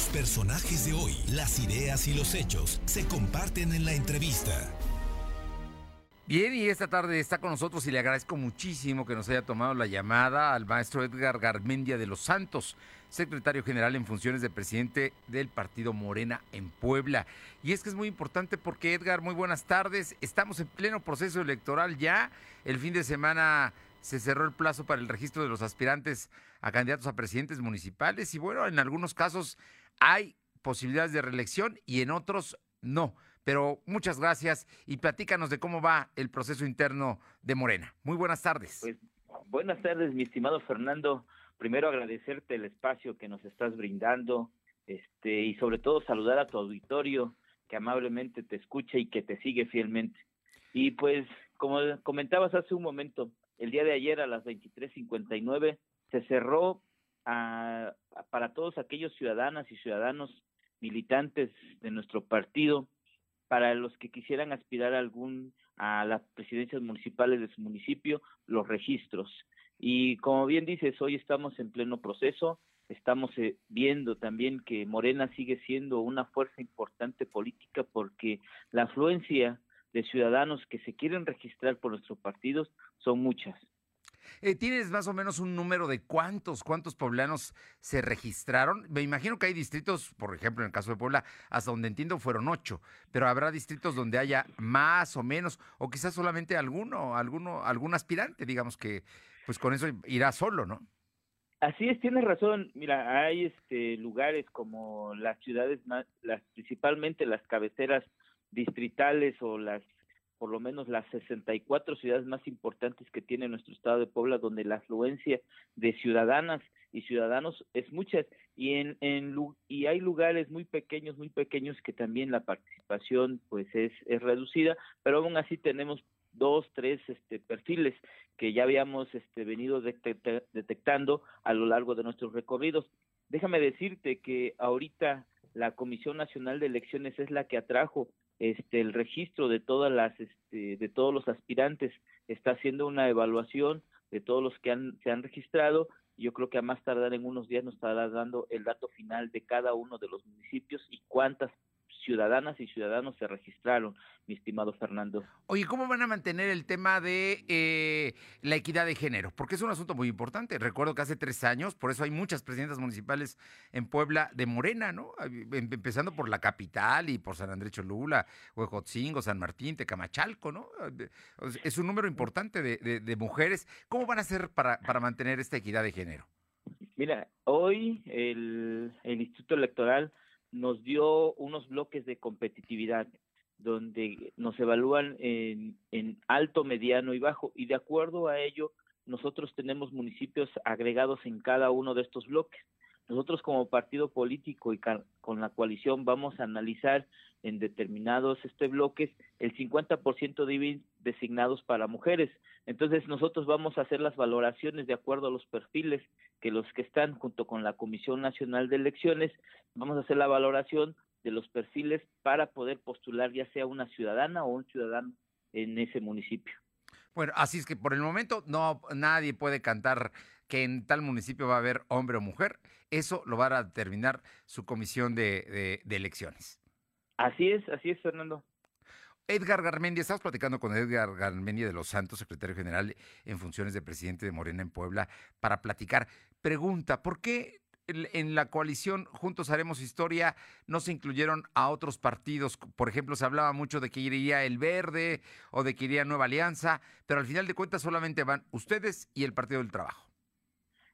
Los personajes de hoy, las ideas y los hechos se comparten en la entrevista. Bien, y esta tarde está con nosotros y le agradezco muchísimo que nos haya tomado la llamada al maestro Edgar Garmendia de los Santos, secretario general en funciones de presidente del partido Morena en Puebla. Y es que es muy importante porque, Edgar, muy buenas tardes. Estamos en pleno proceso electoral ya. El fin de semana se cerró el plazo para el registro de los aspirantes a candidatos a presidentes municipales y bueno, en algunos casos hay posibilidades de reelección y en otros no. Pero muchas gracias y platícanos de cómo va el proceso interno de Morena. Muy buenas tardes. Pues, buenas tardes, mi estimado Fernando. Primero agradecerte el espacio que nos estás brindando este, y sobre todo saludar a tu auditorio que amablemente te escucha y que te sigue fielmente. Y pues, como comentabas hace un momento, el día de ayer a las 23:59 se cerró a, para todos aquellos ciudadanas y ciudadanos militantes de nuestro partido para los que quisieran aspirar algún a las presidencias municipales de su municipio los registros. Y como bien dices, hoy estamos en pleno proceso, estamos eh, viendo también que Morena sigue siendo una fuerza importante política porque la afluencia de ciudadanos que se quieren registrar por nuestros partidos son muchas. Eh, ¿Tienes más o menos un número de cuántos, cuántos poblanos se registraron? Me imagino que hay distritos, por ejemplo, en el caso de Puebla, hasta donde entiendo fueron ocho, pero habrá distritos donde haya más o menos, o quizás solamente alguno, alguno, algún aspirante, digamos que, pues con eso irá solo, ¿no? Así es, tienes razón. Mira, hay este lugares como las ciudades más, las principalmente las cabeceras distritales o las por lo menos las 64 ciudades más importantes que tiene nuestro estado de Puebla, donde la afluencia de ciudadanas y ciudadanos es mucha, y en, y hay lugares muy pequeños, muy pequeños que también la participación pues es, es reducida, pero aún así tenemos dos, tres este, perfiles que ya habíamos este, venido detectando a lo largo de nuestros recorridos. Déjame decirte que ahorita la Comisión Nacional de Elecciones es la que atrajo este el registro de todas las este, de todos los aspirantes está haciendo una evaluación de todos los que han, se han registrado yo creo que a más tardar en unos días nos estará dando el dato final de cada uno de los municipios y cuántas ciudadanas y ciudadanos se registraron, mi estimado Fernando. Oye, ¿cómo van a mantener el tema de eh, la equidad de género? Porque es un asunto muy importante. Recuerdo que hace tres años, por eso hay muchas presidentas municipales en Puebla de Morena, ¿no? Em, empezando por la capital y por San Andrés Cholula, Huejotzingo, San Martín, Tecamachalco, ¿no? Es un número importante de, mujeres. ¿Cómo van a hacer para, para mantener esta equidad de género? Mira, hoy el, el Instituto Electoral nos dio unos bloques de competitividad donde nos evalúan en, alto, mediano y bajo y de acuerdo a ello nosotros tenemos municipios agregados en cada uno de estos bloques. Nosotros como partido político y con la coalición vamos a analizar en determinados este bloques el 50% de designados para mujeres. Entonces nosotros vamos a hacer las valoraciones de acuerdo a los perfiles que los que están junto con la Comisión Nacional de Elecciones, vamos a hacer la valoración de los perfiles para poder postular ya sea una ciudadana o un ciudadano en ese municipio. Bueno, así es que por el momento no nadie puede cantar que en tal municipio va a haber hombre o mujer. Eso lo va a determinar su comisión de, de elecciones. Así es, así es, Fernando. Edgar Garmendia, estamos platicando con Edgar Garmendia de los Santos, secretario general en funciones de presidente de Morena en Puebla, para platicar. Pregunta, ¿por qué en la coalición Juntos Haremos Historia no se incluyeron a otros partidos? Por ejemplo, se hablaba mucho de que iría el Verde o de que iría Nueva Alianza, pero al final de cuentas solamente van ustedes y el Partido del Trabajo.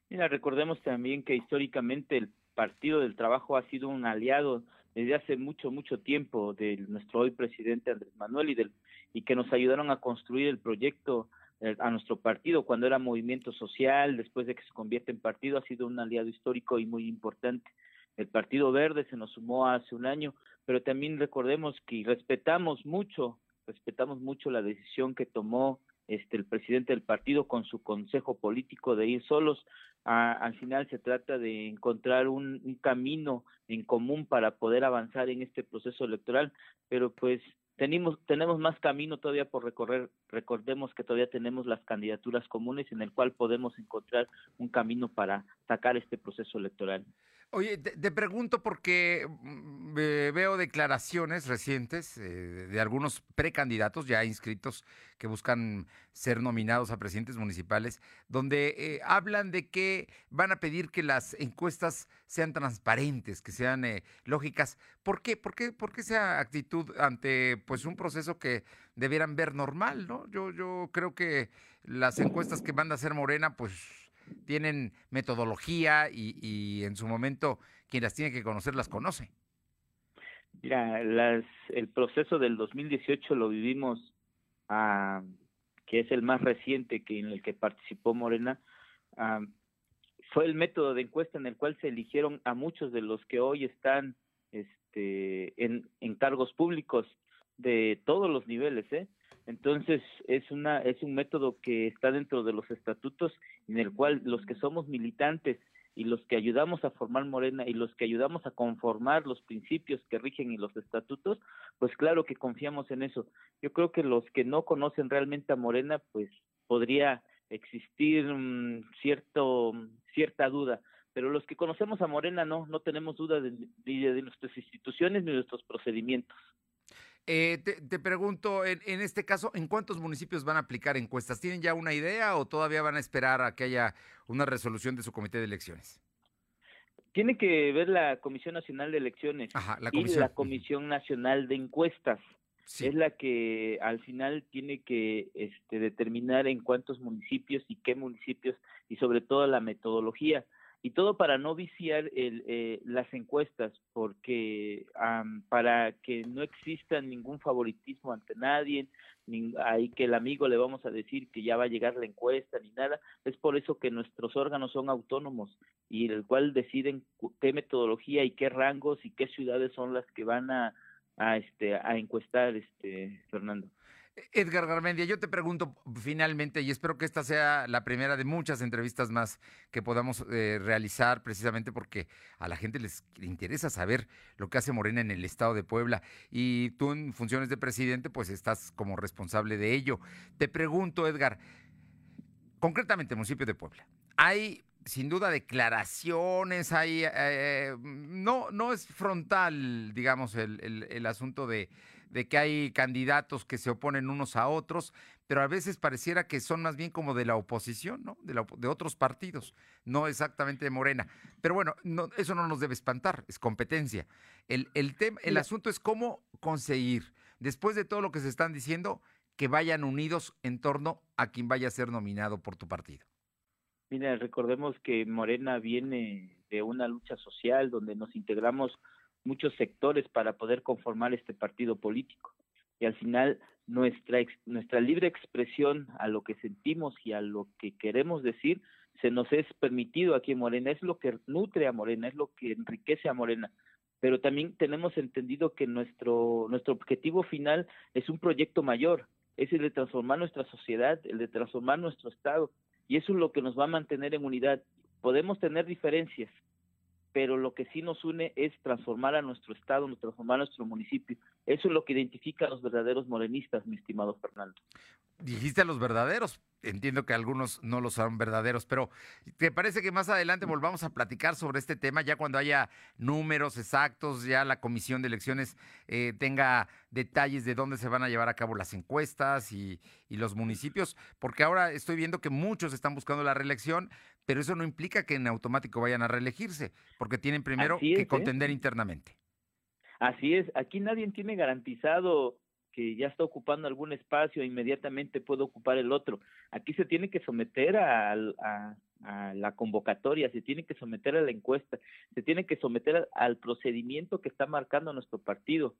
Mira, recordemos también que históricamente el Partido del Trabajo ha sido un aliado desde hace mucho, mucho tiempo de nuestro hoy presidente Andrés Manuel y, del, y que nos ayudaron a construir el proyecto eh, a nuestro partido cuando era movimiento social, después de que se convierte en partido, ha sido un aliado histórico y muy importante. El Partido Verde se nos sumó hace un año, pero también recordemos que respetamos mucho, respetamos mucho la decisión que tomó este, el presidente del partido con su consejo político de ir solos. al final se trata de encontrar un, camino en común para poder avanzar en este proceso electoral, pero pues tenemos, tenemos más camino todavía por recorrer. Recordemos que todavía tenemos las candidaturas comunes en el cual podemos encontrar un camino para sacar este proceso electoral. Oye, te, pregunto porque mm, veo declaraciones recientes eh, de algunos precandidatos ya inscritos que buscan ser nominados a presidentes municipales, donde eh, hablan de que van a pedir que las encuestas sean transparentes, que sean eh, lógicas. ¿Por qué? ¿Por qué? ¿Por qué esa actitud ante pues un proceso que debieran ver normal, no? Yo, yo creo que las encuestas que manda a hacer Morena, pues tienen metodología y, en su momento quien las tiene que conocer las conoce. Mira, las, el proceso del 2018 lo vivimos, ah, que es el más reciente que en el que participó Morena, ah, fue el método de encuesta en el cual se eligieron a muchos de los que hoy están este, en cargos públicos de todos los niveles, ¿eh? Entonces es una es un método que está dentro de los estatutos en el cual los que somos militantes y los que ayudamos a formar Morena y los que ayudamos a conformar los principios que rigen en los estatutos, pues claro que confiamos en eso. Yo creo que los que no conocen realmente a Morena, pues podría existir cierto cierta duda, pero los que conocemos a Morena no no tenemos duda de, de nuestras instituciones ni de nuestros procedimientos. Eh, te, pregunto, en, en, este caso, ¿en cuántos municipios van a aplicar encuestas? ¿Tienen ya una idea o todavía van a esperar a que haya una resolución de su comité de elecciones? Tiene que ver la Comisión Nacional de Elecciones y la Comisión Nacional de Encuestas. Es la que al final tiene que este, determinar en cuántos municipios y qué municipios y sobre todo la metodología y todo para no viciar el, eh, las encuestas, porque para que no exista ningún favoritismo ante nadie, ni ahí que el amigo le vamos a decir que ya va a llegar la encuesta ni nada, es por eso que nuestros órganos son autónomos y el cual deciden qué metodología y qué rangos y qué ciudades son las que van a, a este a encuestar este Fernando. Edgar Garmendia, yo te pregunto finalmente, y espero que esta sea la primera de muchas entrevistas más que podamos eh, realizar, precisamente porque a la gente les interesa saber lo que hace Morena en el estado de Puebla. Y tú en funciones de presidente, pues estás como responsable de ello. Te pregunto, Edgar, concretamente el municipio de Puebla, hay sin duda declaraciones, hay, eh, no, no es frontal, digamos, el asunto de de que hay candidatos que se oponen unos a otros, pero a veces pareciera que son más bien como de la oposición, ¿no? De, de otros partidos, no exactamente de Morena. Pero bueno, no, eso no nos debe espantar, es competencia. El, el, el asunto es cómo conseguir, después de todo lo que se están diciendo, que vayan unidos en torno a quien vaya a ser nominado por tu partido. Mira, recordemos que Morena viene de una lucha social donde nos integramos muchos sectores para poder conformar este partido político. Y al final nuestra, nuestra libre expresión a lo que sentimos y a lo que queremos decir se nos es permitido aquí en Morena, es lo que nutre a Morena, es lo que enriquece a Morena. Pero también tenemos entendido que nuestro, nuestro objetivo final es un proyecto mayor, es el de transformar nuestra sociedad, el de transformar nuestro Estado. Y eso es lo que nos va a mantener en unidad. Podemos tener diferencias, pero lo que sí nos une es transformar a nuestro estado, transformar a nuestro municipio. Eso es lo que identifica a los verdaderos morenistas, mi estimado Fernando. Dijiste a los verdaderos, entiendo que algunos no los son verdaderos, pero ¿te parece que más adelante volvamos a platicar sobre este tema ya cuando haya números exactos, ya la comisión de elecciones eh, tenga detalles de dónde se van a llevar a cabo las encuestas y, y los municipios? Porque ahora estoy viendo que muchos están buscando la reelección, pero eso no implica que en automático vayan a reelegirse, porque tienen primero que ¿eh? contender internamente. Así es, aquí nadie tiene garantizado que ya está ocupando algún espacio e inmediatamente puede ocupar el otro. Aquí se tiene que someter a, a, a la convocatoria, se tiene que someter a la encuesta, se tiene que someter al procedimiento que está marcando nuestro partido.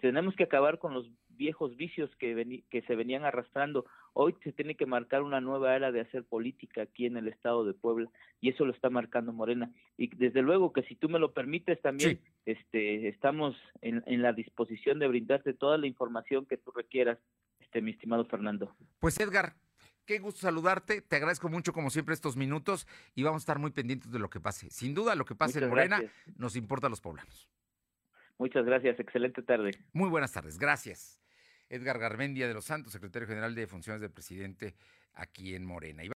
Tenemos que acabar con los viejos vicios que, que se venían arrastrando. Hoy se tiene que marcar una nueva era de hacer política aquí en el estado de Puebla y eso lo está marcando Morena. Y desde luego que si tú me lo permites también, este, estamos en, en la disposición de brindarte toda la información que tú requieras, este, mi estimado Fernando. Pues Edgar, Qué gusto saludarte, te agradezco mucho como siempre estos minutos y vamos a estar muy pendientes de lo que pase. Sin duda lo que pase en Morena nos importa a los poblanos. Muchas gracias, excelente tarde. Muy buenas tardes, gracias. Edgar Garmendia de los Santos, secretario general de Funciones del Presidente aquí en Morena.